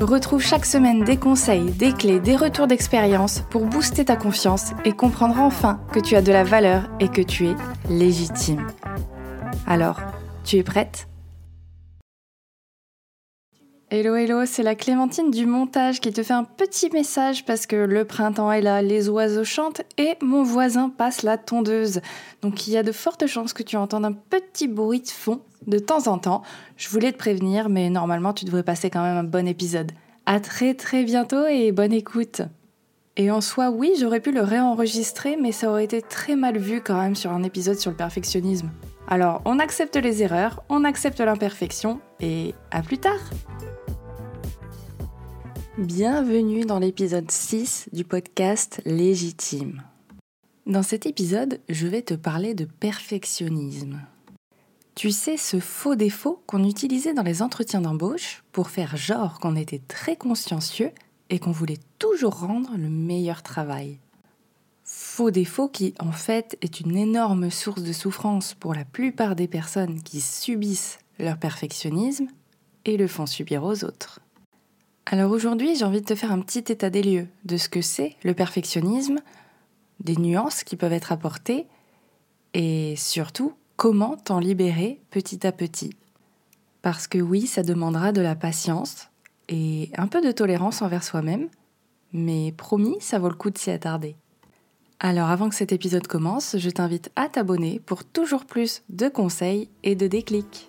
Retrouve chaque semaine des conseils, des clés, des retours d'expérience pour booster ta confiance et comprendre enfin que tu as de la valeur et que tu es légitime. Alors, tu es prête? Hello hello, c'est la Clémentine du montage qui te fait un petit message parce que le printemps est là, les oiseaux chantent et mon voisin passe la tondeuse. Donc il y a de fortes chances que tu entendes un petit bruit de fond de temps en temps. Je voulais te prévenir, mais normalement tu devrais passer quand même un bon épisode. À très très bientôt et bonne écoute. Et en soi, oui, j'aurais pu le réenregistrer, mais ça aurait été très mal vu quand même sur un épisode sur le perfectionnisme. Alors, on accepte les erreurs, on accepte l'imperfection, et à plus tard Bienvenue dans l'épisode 6 du podcast Légitime. Dans cet épisode, je vais te parler de perfectionnisme. Tu sais, ce faux défaut qu'on utilisait dans les entretiens d'embauche pour faire genre qu'on était très consciencieux et qu'on voulait toujours rendre le meilleur travail? Faux défaut qui, en fait, est une énorme source de souffrance pour la plupart des personnes qui subissent leur perfectionnisme et le font subir aux autres. Alors aujourd'hui, j'ai envie de te faire un petit état des lieux de ce que c'est le perfectionnisme, des nuances qui peuvent être apportées et surtout comment t'en libérer petit à petit. Parce que oui, ça demandera de la patience et un peu de tolérance envers soi-même, mais promis, ça vaut le coup de s'y attarder. Alors avant que cet épisode commence, je t'invite à t'abonner pour toujours plus de conseils et de déclics.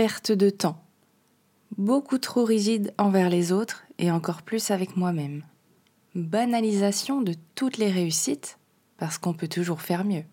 Perte de temps. Beaucoup trop rigide envers les autres et encore plus avec moi-même banalisation de toutes les réussites, parce qu'on peut toujours faire mieux.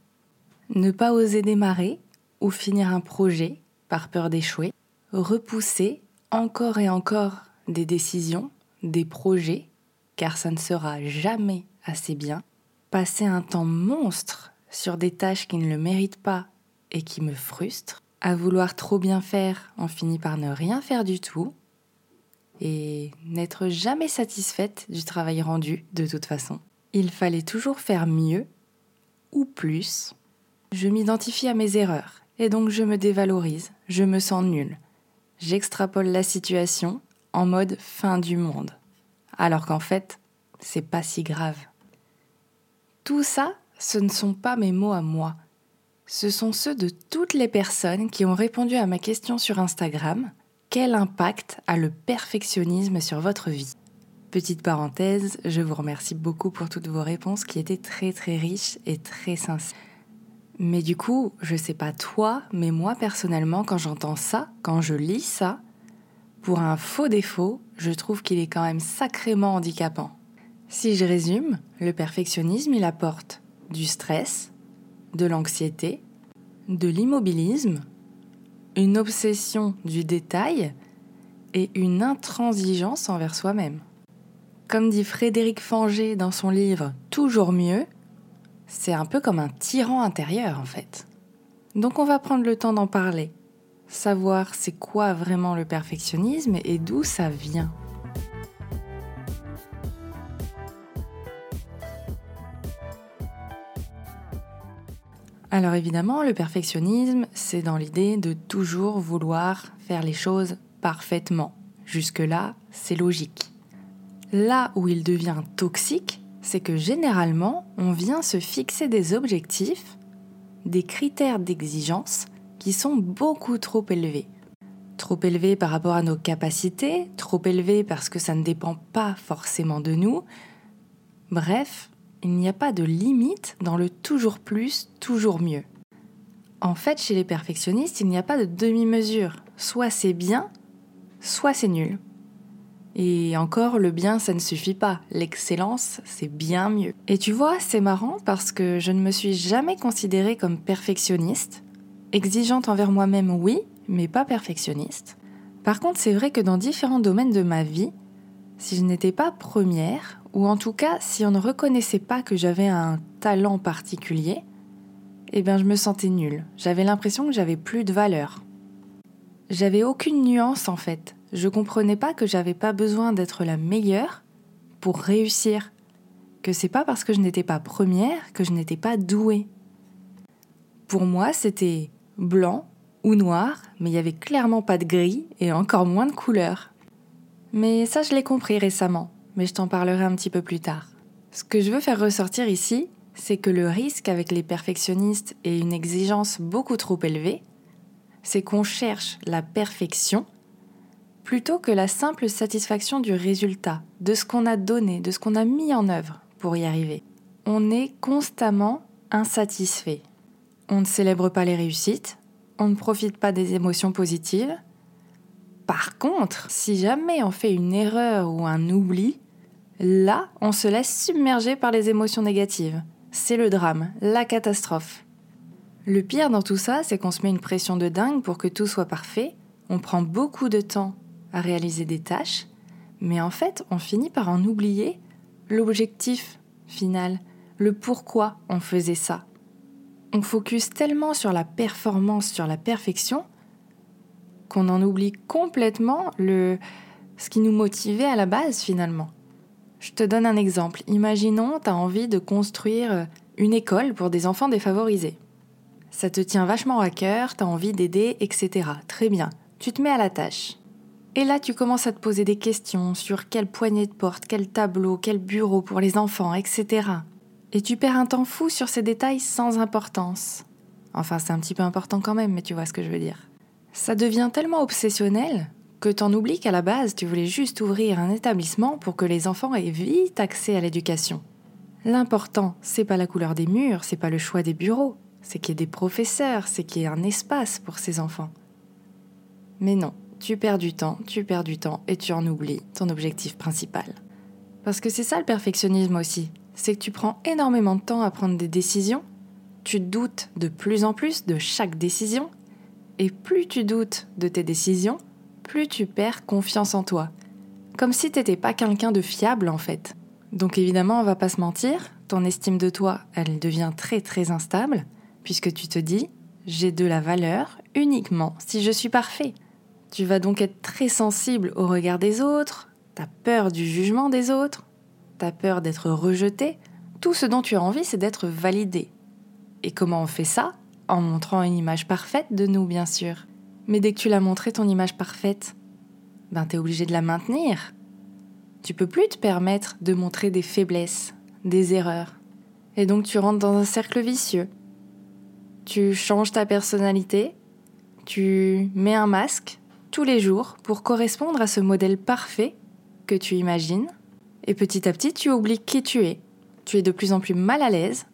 Ne pas oser démarrer ou finir un projet par peur d'échouer, repousser encore et encore des décisions, des projets, car ça ne sera jamais assez bien, passer un temps monstre sur des tâches qui ne le méritent pas et qui me frustrent, à vouloir trop bien faire, on finit par ne rien faire du tout, et n'être jamais satisfaite du travail rendu de toute façon. Il fallait toujours faire mieux ou plus. Je m'identifie à mes erreurs et donc je me dévalorise, je me sens nulle. J'extrapole la situation en mode fin du monde. Alors qu'en fait, c'est pas si grave. Tout ça, ce ne sont pas mes mots à moi. Ce sont ceux de toutes les personnes qui ont répondu à ma question sur Instagram quel impact a le perfectionnisme sur votre vie? Petite parenthèse, je vous remercie beaucoup pour toutes vos réponses qui étaient très très riches et très sincères. Mais du coup, je sais pas toi, mais moi personnellement, quand j'entends ça, quand je lis ça, pour un faux défaut, je trouve qu'il est quand même sacrément handicapant. Si je résume, le perfectionnisme, il apporte du stress, de l'anxiété, de l'immobilisme, une obsession du détail et une intransigeance envers soi-même. Comme dit Frédéric Fanger dans son livre Toujours mieux, c'est un peu comme un tyran intérieur en fait. Donc on va prendre le temps d'en parler, savoir c'est quoi vraiment le perfectionnisme et d'où ça vient. Alors évidemment, le perfectionnisme, c'est dans l'idée de toujours vouloir faire les choses parfaitement. Jusque-là, c'est logique. Là où il devient toxique, c'est que généralement, on vient se fixer des objectifs, des critères d'exigence qui sont beaucoup trop élevés. Trop élevés par rapport à nos capacités, trop élevés parce que ça ne dépend pas forcément de nous. Bref, il n'y a pas de limite dans le toujours plus, toujours mieux. En fait, chez les perfectionnistes, il n'y a pas de demi-mesure. Soit c'est bien, soit c'est nul. Et encore, le bien, ça ne suffit pas. L'excellence, c'est bien mieux. Et tu vois, c'est marrant parce que je ne me suis jamais considérée comme perfectionniste. Exigeante envers moi-même, oui, mais pas perfectionniste. Par contre, c'est vrai que dans différents domaines de ma vie, si je n'étais pas première, ou en tout cas si on ne reconnaissait pas que j'avais un talent particulier, eh bien je me sentais nulle. J'avais l'impression que j'avais plus de valeur. J'avais aucune nuance en fait. Je comprenais pas que j'avais pas besoin d'être la meilleure pour réussir. Que c'est pas parce que je n'étais pas première que je n'étais pas douée. Pour moi, c'était blanc ou noir, mais il n'y avait clairement pas de gris et encore moins de couleurs. Mais ça, je l'ai compris récemment, mais je t'en parlerai un petit peu plus tard. Ce que je veux faire ressortir ici, c'est que le risque avec les perfectionnistes et une exigence beaucoup trop élevée, c'est qu'on cherche la perfection plutôt que la simple satisfaction du résultat, de ce qu'on a donné, de ce qu'on a mis en œuvre pour y arriver. On est constamment insatisfait. On ne célèbre pas les réussites, on ne profite pas des émotions positives. Par contre, si jamais on fait une erreur ou un oubli, là, on se laisse submerger par les émotions négatives. C'est le drame, la catastrophe. Le pire dans tout ça, c'est qu'on se met une pression de dingue pour que tout soit parfait, on prend beaucoup de temps à réaliser des tâches, mais en fait, on finit par en oublier l'objectif final, le pourquoi on faisait ça on focus tellement sur la performance, sur la perfection, qu'on en oublie complètement le, ce qui nous motivait à la base finalement. Je te donne un exemple. Imaginons, tu as envie de construire une école pour des enfants défavorisés. Ça te tient vachement à cœur, tu as envie d'aider, etc. Très bien. Tu te mets à la tâche. Et là, tu commences à te poser des questions sur quelle poignée de porte, quel tableau, quel bureau pour les enfants, etc. Et tu perds un temps fou sur ces détails sans importance. Enfin, c'est un petit peu important quand même, mais tu vois ce que je veux dire. Ça devient tellement obsessionnel que t'en oublies qu'à la base, tu voulais juste ouvrir un établissement pour que les enfants aient vite accès à l'éducation. L'important, c'est pas la couleur des murs, c'est pas le choix des bureaux, c'est qu'il y ait des professeurs, c'est qu'il y ait un espace pour ces enfants. Mais non, tu perds du temps, tu perds du temps et tu en oublies ton objectif principal. Parce que c'est ça le perfectionnisme aussi c'est que tu prends énormément de temps à prendre des décisions, tu doutes de plus en plus de chaque décision, et plus tu doutes de tes décisions, plus tu perds confiance en toi. Comme si t'étais pas quelqu'un de fiable en fait. Donc évidemment, on va pas se mentir, ton estime de toi, elle devient très très instable, puisque tu te dis, j'ai de la valeur uniquement si je suis parfait. Tu vas donc être très sensible au regard des autres, t'as peur du jugement des autres, t'as peur d'être rejeté, tout ce dont tu as envie, c'est d'être validé. Et comment on fait ça? En montrant une image parfaite de nous, bien sûr. Mais dès que tu l'as montré, ton image parfaite, ben t'es obligé de la maintenir. Tu peux plus te permettre de montrer des faiblesses, des erreurs. Et donc tu rentres dans un cercle vicieux. Tu changes ta personnalité, tu mets un masque tous les jours pour correspondre à ce modèle parfait que tu imagines et petit à petit, tu oublies qui tu es. Tu es de plus en plus mal à l'aise,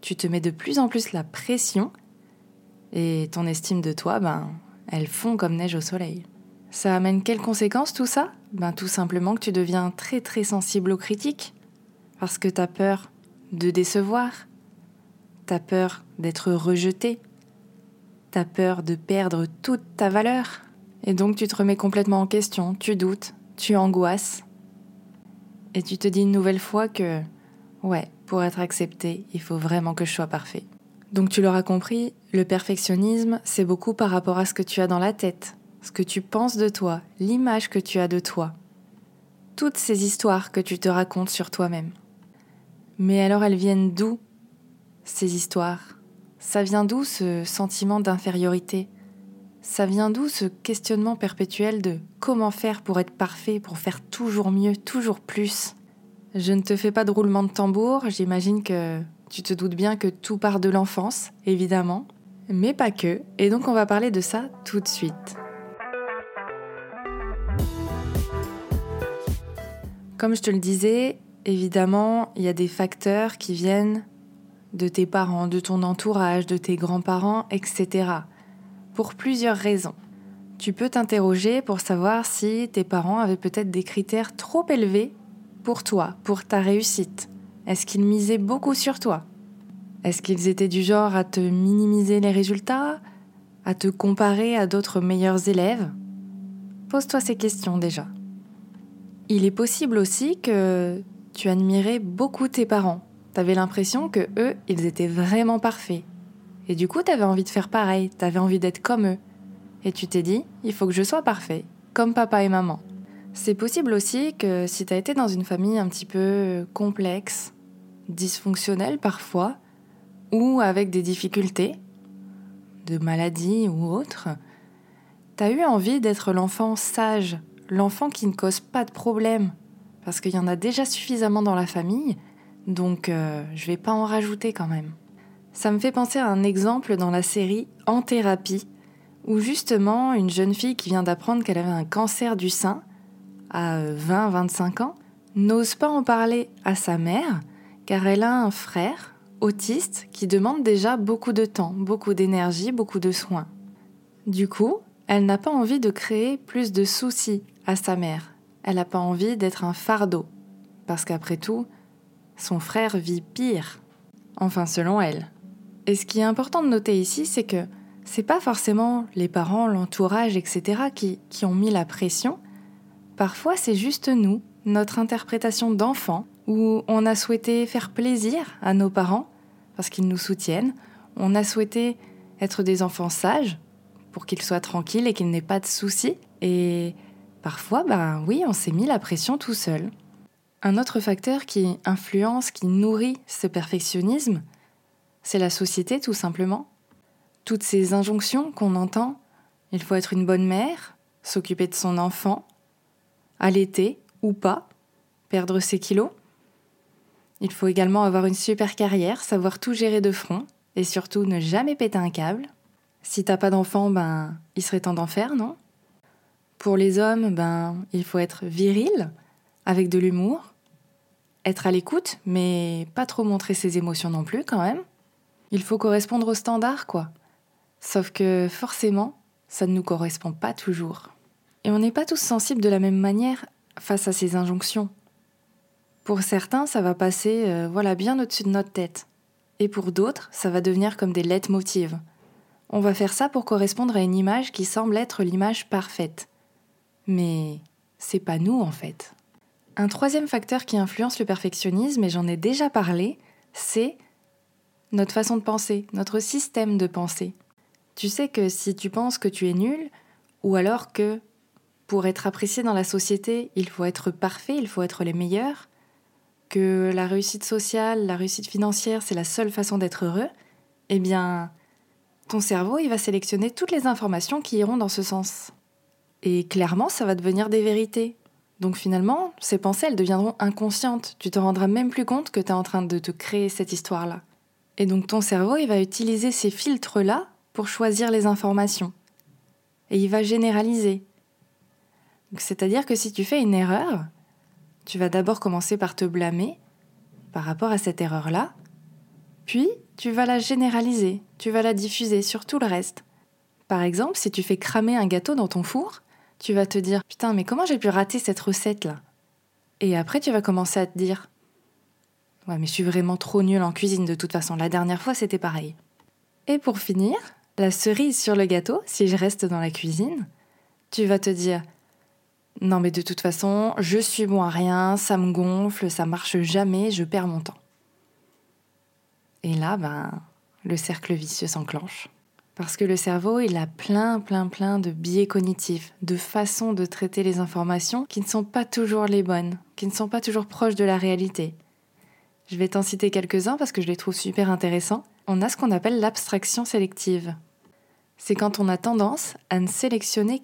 tu te mets de plus en plus la pression, et ton estime de toi, ben, elle fond comme neige au soleil. Ça amène quelles conséquences tout ça? Ben tout simplement que tu deviens très très sensible aux critiques, parce que tu as peur de décevoir, tu as peur d'être rejeté, tu as peur de perdre toute ta valeur, et donc tu te remets complètement en question, tu doutes, tu angoisses, et tu te dis une nouvelle fois que, ouais, pour être accepté, il faut vraiment que je sois parfait. Donc tu l'auras compris, le perfectionnisme, c'est beaucoup par rapport à ce que tu as dans la tête, ce que tu penses de toi, l'image que tu as de toi. Toutes ces histoires que tu te racontes sur toi-même. Mais alors elles viennent d'où, ces histoires? Ça vient d'où ce sentiment d'infériorité? Ça vient d'où ce questionnement perpétuel de comment faire pour être parfait, pour faire toujours mieux, toujours plus? Je ne te fais pas de roulement de tambour, j'imagine que tu te doutes bien que tout part de l'enfance, évidemment, mais pas que, et donc on va parler de ça tout de suite. Comme je te le disais, évidemment, il y a des facteurs qui viennent de tes parents, de ton entourage, de tes grands-parents, etc pour plusieurs raisons. Tu peux t'interroger pour savoir si tes parents avaient peut-être des critères trop élevés pour toi, pour ta réussite. Est-ce qu'ils misaient beaucoup sur toi? Est-ce qu'ils étaient du genre à te minimiser les résultats, à te comparer à d'autres meilleurs élèves? Pose-toi ces questions déjà. Il est possible aussi que tu admirais beaucoup tes parents. T'avais l'impression que eux, ils étaient vraiment parfaits. Et du coup, t'avais envie de faire pareil, t'avais envie d'être comme eux. Et tu t'es dit, il faut que je sois parfait, comme papa et maman. C'est possible aussi que si t'as été dans une famille un petit peu complexe, dysfonctionnelle parfois, ou avec des difficultés, de maladies ou autres, t'as eu envie d'être l'enfant sage, l'enfant qui ne cause pas de problème, parce qu'il y en a déjà suffisamment dans la famille, donc euh, je vais pas en rajouter quand même. Ça me fait penser à un exemple dans la série En thérapie, où justement une jeune fille qui vient d'apprendre qu'elle avait un cancer du sein, à 20-25 ans, n'ose pas en parler à sa mère, car elle a un frère autiste qui demande déjà beaucoup de temps, beaucoup d'énergie, beaucoup de soins. Du coup, elle n'a pas envie de créer plus de soucis à sa mère. Elle n'a pas envie d'être un fardeau. Parce qu'après tout, son frère vit pire. Enfin, selon elle. Et ce qui est important de noter ici, c'est que c'est pas forcément les parents, l'entourage, etc. Qui, qui ont mis la pression. Parfois, c'est juste nous, notre interprétation d'enfant, où on a souhaité faire plaisir à nos parents parce qu'ils nous soutiennent. On a souhaité être des enfants sages pour qu'ils soient tranquilles et qu'ils n'aient pas de soucis. Et parfois, ben oui, on s'est mis la pression tout seul. Un autre facteur qui influence, qui nourrit ce perfectionnisme, c'est la société tout simplement. Toutes ces injonctions qu'on entend, il faut être une bonne mère, s'occuper de son enfant, allaiter ou pas, perdre ses kilos. Il faut également avoir une super carrière, savoir tout gérer de front et surtout ne jamais péter un câble. Si t'as pas d'enfant, ben, il serait temps d'en faire, non? Pour les hommes, ben, il faut être viril, avec de l'humour, être à l'écoute, mais pas trop montrer ses émotions non plus, quand même. Il faut correspondre aux standards, quoi. Sauf que, forcément, ça ne nous correspond pas toujours. Et on n'est pas tous sensibles de la même manière face à ces injonctions. Pour certains, ça va passer euh, voilà bien au-dessus de notre tête. Et pour d'autres, ça va devenir comme des leitmotivs. On va faire ça pour correspondre à une image qui semble être l'image parfaite. Mais c'est pas nous en fait. Un troisième facteur qui influence le perfectionnisme, et j'en ai déjà parlé, c'est notre façon de penser, notre système de pensée. Tu sais que si tu penses que tu es nul, ou alors que pour être apprécié dans la société, il faut être parfait, il faut être les meilleurs, que la réussite sociale, la réussite financière, c'est la seule façon d'être heureux, eh bien, ton cerveau, il va sélectionner toutes les informations qui iront dans ce sens. Et clairement, ça va devenir des vérités. Donc finalement, ces pensées, elles deviendront inconscientes. Tu te rendras même plus compte que tu es en train de te créer cette histoire-là. Et donc ton cerveau, il va utiliser ces filtres-là pour choisir les informations. Et il va généraliser. C'est-à-dire que si tu fais une erreur, tu vas d'abord commencer par te blâmer par rapport à cette erreur-là, puis tu vas la généraliser, tu vas la diffuser sur tout le reste. Par exemple, si tu fais cramer un gâteau dans ton four, tu vas te dire Putain, mais comment j'ai pu rater cette recette-là? Et après, tu vas commencer à te dire Ouais, mais je suis vraiment trop nulle en cuisine de toute façon, la dernière fois c'était pareil. Et pour finir, la cerise sur le gâteau, si je reste dans la cuisine, tu vas te dire Non, mais de toute façon, je suis bon à rien, ça me gonfle, ça marche jamais, je perds mon temps. Et là, ben, le cercle vicieux s'enclenche. Parce que le cerveau, il a plein, plein, plein de biais cognitifs, de façons de traiter les informations qui ne sont pas toujours les bonnes, qui ne sont pas toujours proches de la réalité. Je vais t'en citer quelques-uns parce que je les trouve super intéressants. On a ce qu'on appelle l'abstraction sélective. C'est quand on a tendance à ne sélectionner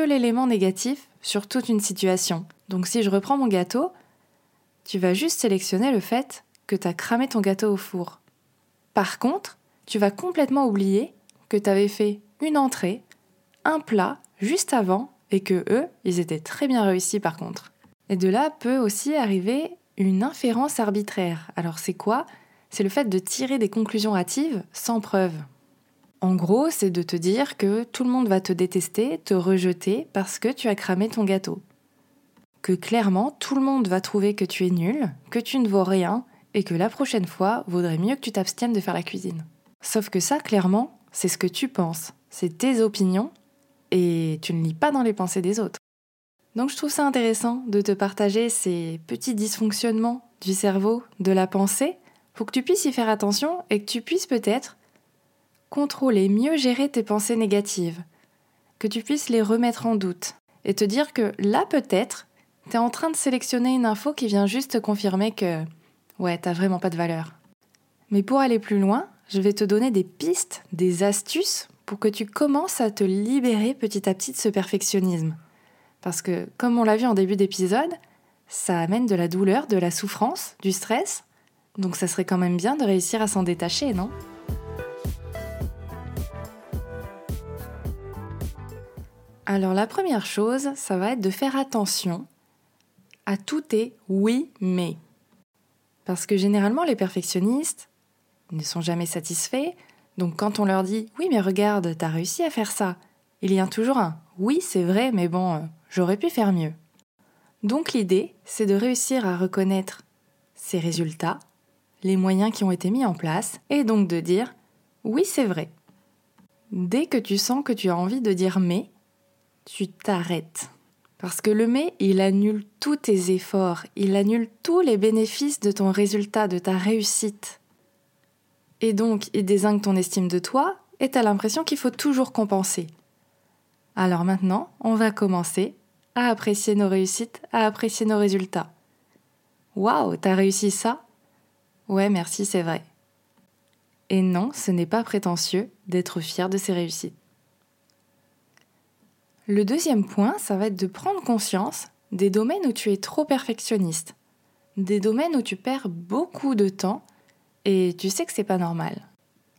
l'élément négatif sur toute une situation. Donc si je reprends mon gâteau, tu vas juste sélectionner le fait que tu as cramé ton gâteau au four. Par contre, tu vas complètement oublier que tu avais fait une entrée, un plat juste avant et que eux, ils étaient très bien réussis par contre. Et de là peut aussi arriver une inférence arbitraire. Alors c'est quoi? C'est le fait de tirer des conclusions hâtives sans preuve. En gros, c'est de te dire que tout le monde va te détester, te rejeter parce que tu as cramé ton gâteau. Que clairement, tout le monde va trouver que tu es nul, que tu ne vaux rien et que la prochaine fois, vaudrait mieux que tu t'abstiennes de faire la cuisine. Sauf que ça, clairement, c'est ce que tu penses, c'est tes opinions, et tu ne lis pas dans les pensées des autres. Donc je trouve ça intéressant de te partager ces petits dysfonctionnements du cerveau, de la pensée, pour que tu puisses y faire attention et que tu puisses peut-être contrôler, mieux gérer tes pensées négatives, que tu puisses les remettre en doute et te dire que là peut-être, tu es en train de sélectionner une info qui vient juste te confirmer que ouais, t'as vraiment pas de valeur. Mais pour aller plus loin, je vais te donner des pistes, des astuces pour que tu commences à te libérer petit à petit de ce perfectionnisme. Parce que, comme on l'a vu en début d'épisode, ça amène de la douleur, de la souffrance, du stress. Donc ça serait quand même bien de réussir à s'en détacher, non? Alors la première chose, ça va être de faire attention à tout tes oui mais. Parce que généralement les perfectionnistes ne sont jamais satisfaits, donc quand on leur dit oui mais regarde, t'as réussi à faire ça, il y a toujours un oui c'est vrai mais bon, euh, j'aurais pu faire mieux. Donc l'idée, c'est de réussir à reconnaître ces résultats, les moyens qui ont été mis en place, et donc de dire oui c'est vrai. Dès que tu sens que tu as envie de dire mais, tu t'arrêtes. Parce que le mais, il annule tous tes efforts, il annule tous les bénéfices de ton résultat, de ta réussite. Et donc, il désigne ton estime de toi et t'as l'impression qu'il faut toujours compenser. Alors maintenant, on va commencer à apprécier nos réussites, à apprécier nos résultats. Waouh, t'as réussi ça? Ouais, merci, c'est vrai. Et non, ce n'est pas prétentieux d'être fier de ses réussites. Le deuxième point, ça va être de prendre conscience des domaines où tu es trop perfectionniste, des domaines où tu perds beaucoup de temps et tu sais que c'est pas normal.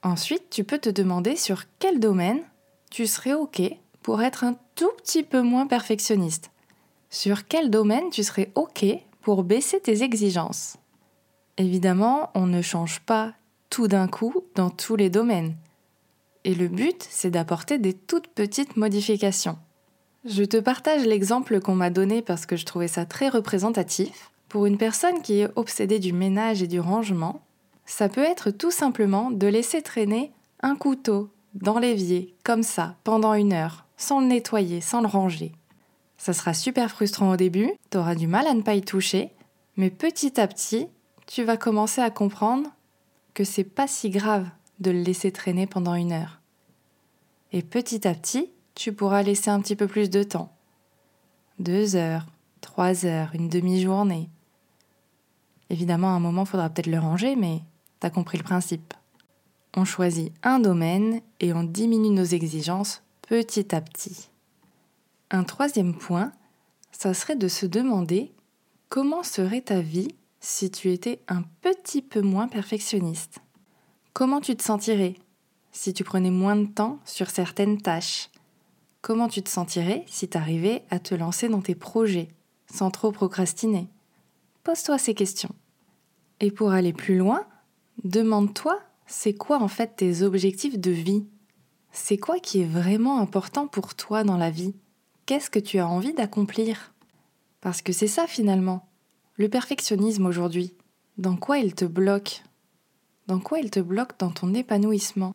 Ensuite, tu peux te demander sur quel domaine tu serais OK pour être un tout petit peu moins perfectionniste. Sur quel domaine tu serais OK pour baisser tes exigences. Évidemment, on ne change pas tout d'un coup dans tous les domaines. Et le but, c'est d'apporter des toutes petites modifications. Je te partage l'exemple qu'on m'a donné parce que je trouvais ça très représentatif. Pour une personne qui est obsédée du ménage et du rangement, ça peut être tout simplement de laisser traîner un couteau dans l'évier, comme ça, pendant une heure, sans le nettoyer, sans le ranger. Ça sera super frustrant au début, tu auras du mal à ne pas y toucher, mais petit à petit, tu vas commencer à comprendre que c'est pas si grave de le laisser traîner pendant une heure. Et petit à petit, tu pourras laisser un petit peu plus de temps. Deux heures, trois heures, une demi-journée. Évidemment, à un moment, il faudra peut-être le ranger, mais T'as compris le principe. On choisit un domaine et on diminue nos exigences petit à petit. Un troisième point, ça serait de se demander comment serait ta vie si tu étais un petit peu moins perfectionniste. Comment tu te sentirais si tu prenais moins de temps sur certaines tâches? Comment tu te sentirais si tu arrivais à te lancer dans tes projets sans trop procrastiner? Pose-toi ces questions. Et pour aller plus loin, Demande-toi, c'est quoi en fait tes objectifs de vie? C'est quoi qui est vraiment important pour toi dans la vie? Qu'est-ce que tu as envie d'accomplir? Parce que c'est ça finalement, le perfectionnisme aujourd'hui. Dans quoi il te bloque? Dans quoi il te bloque dans ton épanouissement?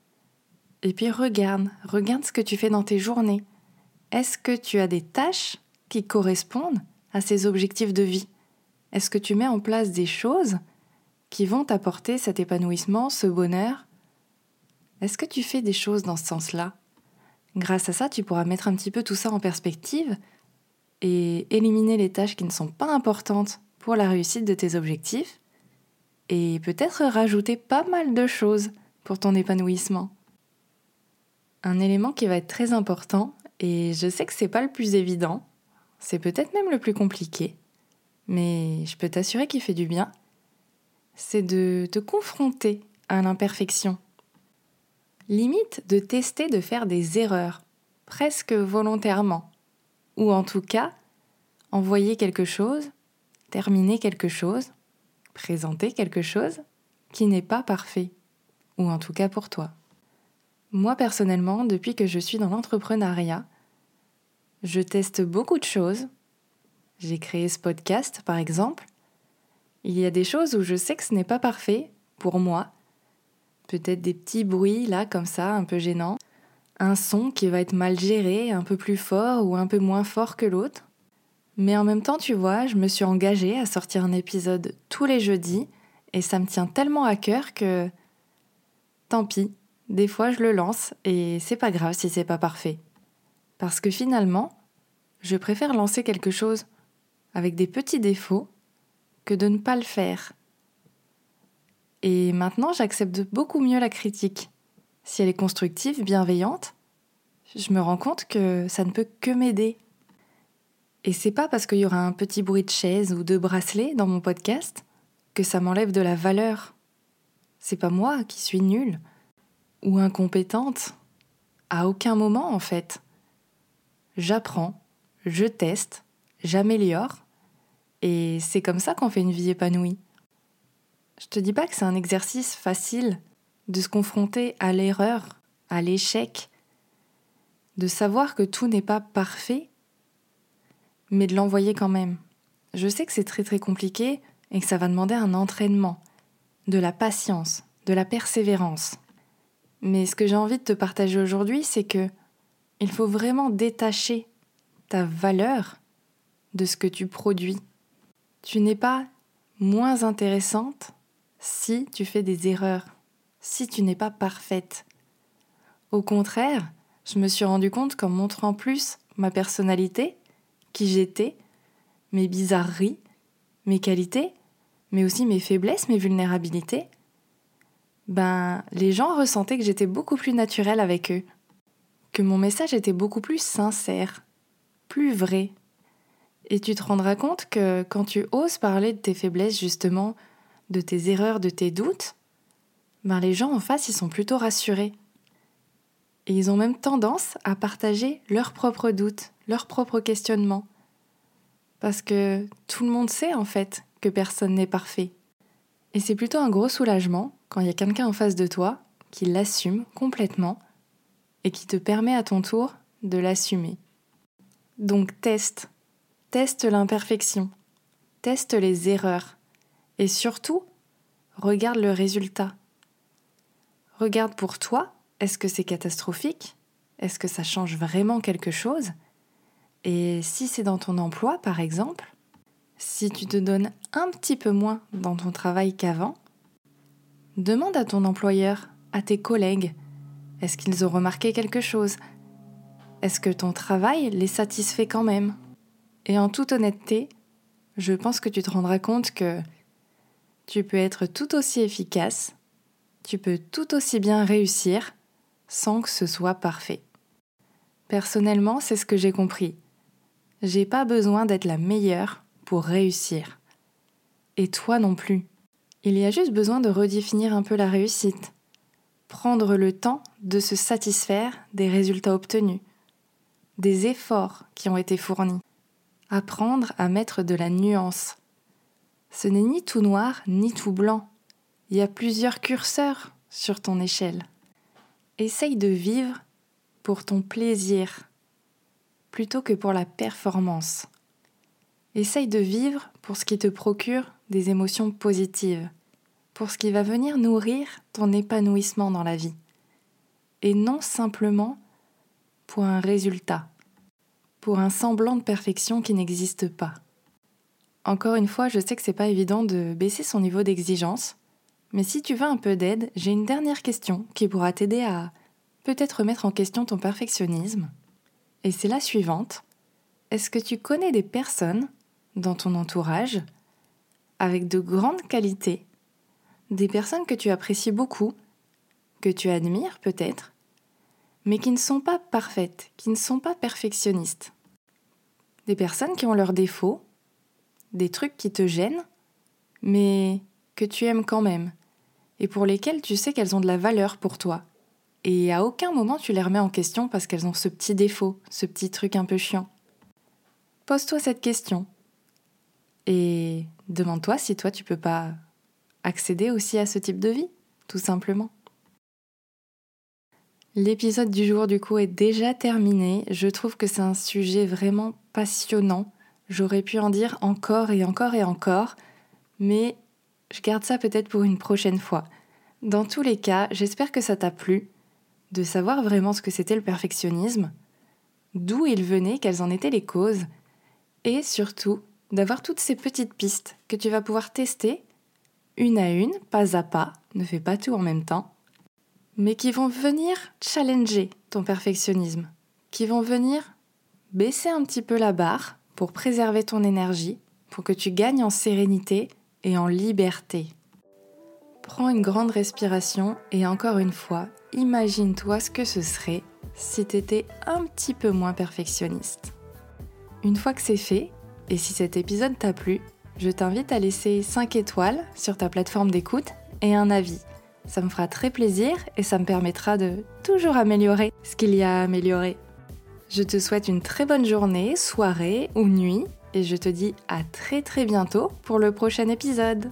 Et puis regarde, regarde ce que tu fais dans tes journées. Est-ce que tu as des tâches qui correspondent à ces objectifs de vie? Est-ce que tu mets en place des choses qui vont t'apporter cet épanouissement, ce bonheur? Est-ce que tu fais des choses dans ce sens-là? Grâce à ça, tu pourras mettre un petit peu tout ça en perspective et éliminer les tâches qui ne sont pas importantes pour la réussite de tes objectifs et peut-être rajouter pas mal de choses pour ton épanouissement. Un élément qui va être très important, et je sais que c'est pas le plus évident, c'est peut-être même le plus compliqué, mais je peux t'assurer qu'il fait du bien, c'est de te confronter à l'imperfection. Limite de tester de faire des erreurs, presque volontairement. Ou en tout cas, envoyer quelque chose, terminer quelque chose, présenter quelque chose qui n'est pas parfait. Ou en tout cas pour toi. Moi personnellement, depuis que je suis dans l'entrepreneuriat, je teste beaucoup de choses. J'ai créé ce podcast par exemple, il y a des choses où je sais que ce n'est pas parfait pour moi. Peut-être des petits bruits là comme ça, un peu gênants. Un son qui va être mal géré, un peu plus fort ou un peu moins fort que l'autre. Mais en même temps, tu vois, je me suis engagée à sortir un épisode tous les jeudis et ça me tient tellement à cœur que tant pis, des fois je le lance et c'est pas grave si c'est pas parfait. Parce que finalement, je préfère lancer quelque chose avec des petits défauts que de ne pas le faire. Et maintenant, j'accepte beaucoup mieux la critique. Si elle est constructive, bienveillante, je me rends compte que ça ne peut que m'aider. Et c'est pas parce qu'il y aura un petit bruit de chaise ou de bracelet dans mon podcast que ça m'enlève de la valeur. C'est pas moi qui suis nulle ou incompétente. À aucun moment, en fait. J'apprends, je teste, j'améliore, et c'est comme ça qu'on fait une vie épanouie. Je te dis pas que c'est un exercice facile de se confronter à l'erreur, à l'échec, de savoir que tout n'est pas parfait, mais de l'envoyer quand même. Je sais que c'est très très compliqué et que ça va demander un entraînement, de la patience, de la persévérance. Mais ce que j'ai envie de te partager aujourd'hui, c'est que il faut vraiment détacher ta valeur de ce que tu produis. Tu n'es pas moins intéressante si tu fais des erreurs, si tu n'es pas parfaite. Au contraire, je me suis rendu compte qu'en montrant plus ma personnalité, qui j'étais, mes bizarreries, mes qualités, mais aussi mes faiblesses, mes vulnérabilités, ben les gens ressentaient que j'étais beaucoup plus naturelle avec eux, que mon message était beaucoup plus sincère, plus vrai, et tu te rendras compte que quand tu oses parler de tes faiblesses, justement, de tes erreurs, de tes doutes, ben les gens en face, ils sont plutôt rassurés. Et ils ont même tendance à partager leurs propres doutes, leurs propres questionnements. Parce que tout le monde sait en fait que personne n'est parfait. Et c'est plutôt un gros soulagement quand il y a quelqu'un en face de toi qui l'assume complètement et qui te permet à ton tour de l'assumer. Donc teste, Teste l'imperfection, teste les erreurs. Et surtout, regarde le résultat. Regarde pour toi, est-ce que c'est catastrophique? Est-ce que ça change vraiment quelque chose? Et si c'est dans ton emploi, par exemple, si tu te donnes un petit peu moins dans ton travail qu'avant, demande à ton employeur, à tes collègues, est-ce qu'ils ont remarqué quelque chose? Est-ce que ton travail les satisfait quand même? Et en toute honnêteté, je pense que tu te rendras compte que tu peux être tout aussi efficace, tu peux tout aussi bien réussir sans que ce soit parfait. Personnellement, c'est ce que j'ai compris. J'ai pas besoin d'être la meilleure pour réussir. Et toi non plus. Il y a juste besoin de redéfinir un peu la réussite. Prendre le temps de se satisfaire des résultats obtenus, des efforts qui ont été fournis apprendre à mettre de la nuance. Ce n'est ni tout noir ni tout blanc. Il y a plusieurs curseurs sur ton échelle. Essaye de vivre pour ton plaisir plutôt que pour la performance. Essaye de vivre pour ce qui te procure des émotions positives, pour ce qui va venir nourrir ton épanouissement dans la vie, et non simplement pour un résultat pour un semblant de perfection qui n'existe pas. Encore une fois, je sais que c'est pas évident de baisser son niveau d'exigence, mais si tu veux un peu d'aide, j'ai une dernière question qui pourra t'aider à peut-être remettre en question ton perfectionnisme. Et c'est la suivante. Est-ce que tu connais des personnes dans ton entourage avec de grandes qualités, des personnes que tu apprécies beaucoup, que tu admires peut-être, mais qui ne sont pas parfaites, qui ne sont pas perfectionnistes. Des personnes qui ont leurs défauts, des trucs qui te gênent, mais que tu aimes quand même, et pour lesquels tu sais qu'elles ont de la valeur pour toi. Et à aucun moment tu les remets en question parce qu'elles ont ce petit défaut, ce petit truc un peu chiant. Pose-toi cette question. Et demande-toi si toi tu peux pas accéder aussi à ce type de vie, tout simplement. L'épisode du jour du coup est déjà terminé. Je trouve que c'est un sujet vraiment passionnant. J'aurais pu en dire encore et encore et encore, mais je garde ça peut-être pour une prochaine fois. Dans tous les cas, j'espère que ça t'a plu, de savoir vraiment ce que c'était le perfectionnisme, d'où il venait, quelles en étaient les causes, et surtout d'avoir toutes ces petites pistes que tu vas pouvoir tester une à une, pas à pas, ne fais pas tout en même temps, mais qui vont venir challenger ton perfectionnisme, qui vont venir baisser un petit peu la barre pour préserver ton énergie, pour que tu gagnes en sérénité et en liberté. Prends une grande respiration et encore une fois, imagine-toi ce que ce serait si tu étais un petit peu moins perfectionniste. Une fois que c'est fait, et si cet épisode t'a plu, je t'invite à laisser 5 étoiles sur ta plateforme d'écoute et un avis. Ça me fera très plaisir et ça me permettra de toujours améliorer ce qu'il y a à améliorer. Je te souhaite une très bonne journée, soirée ou nuit et je te dis à très très bientôt pour le prochain épisode.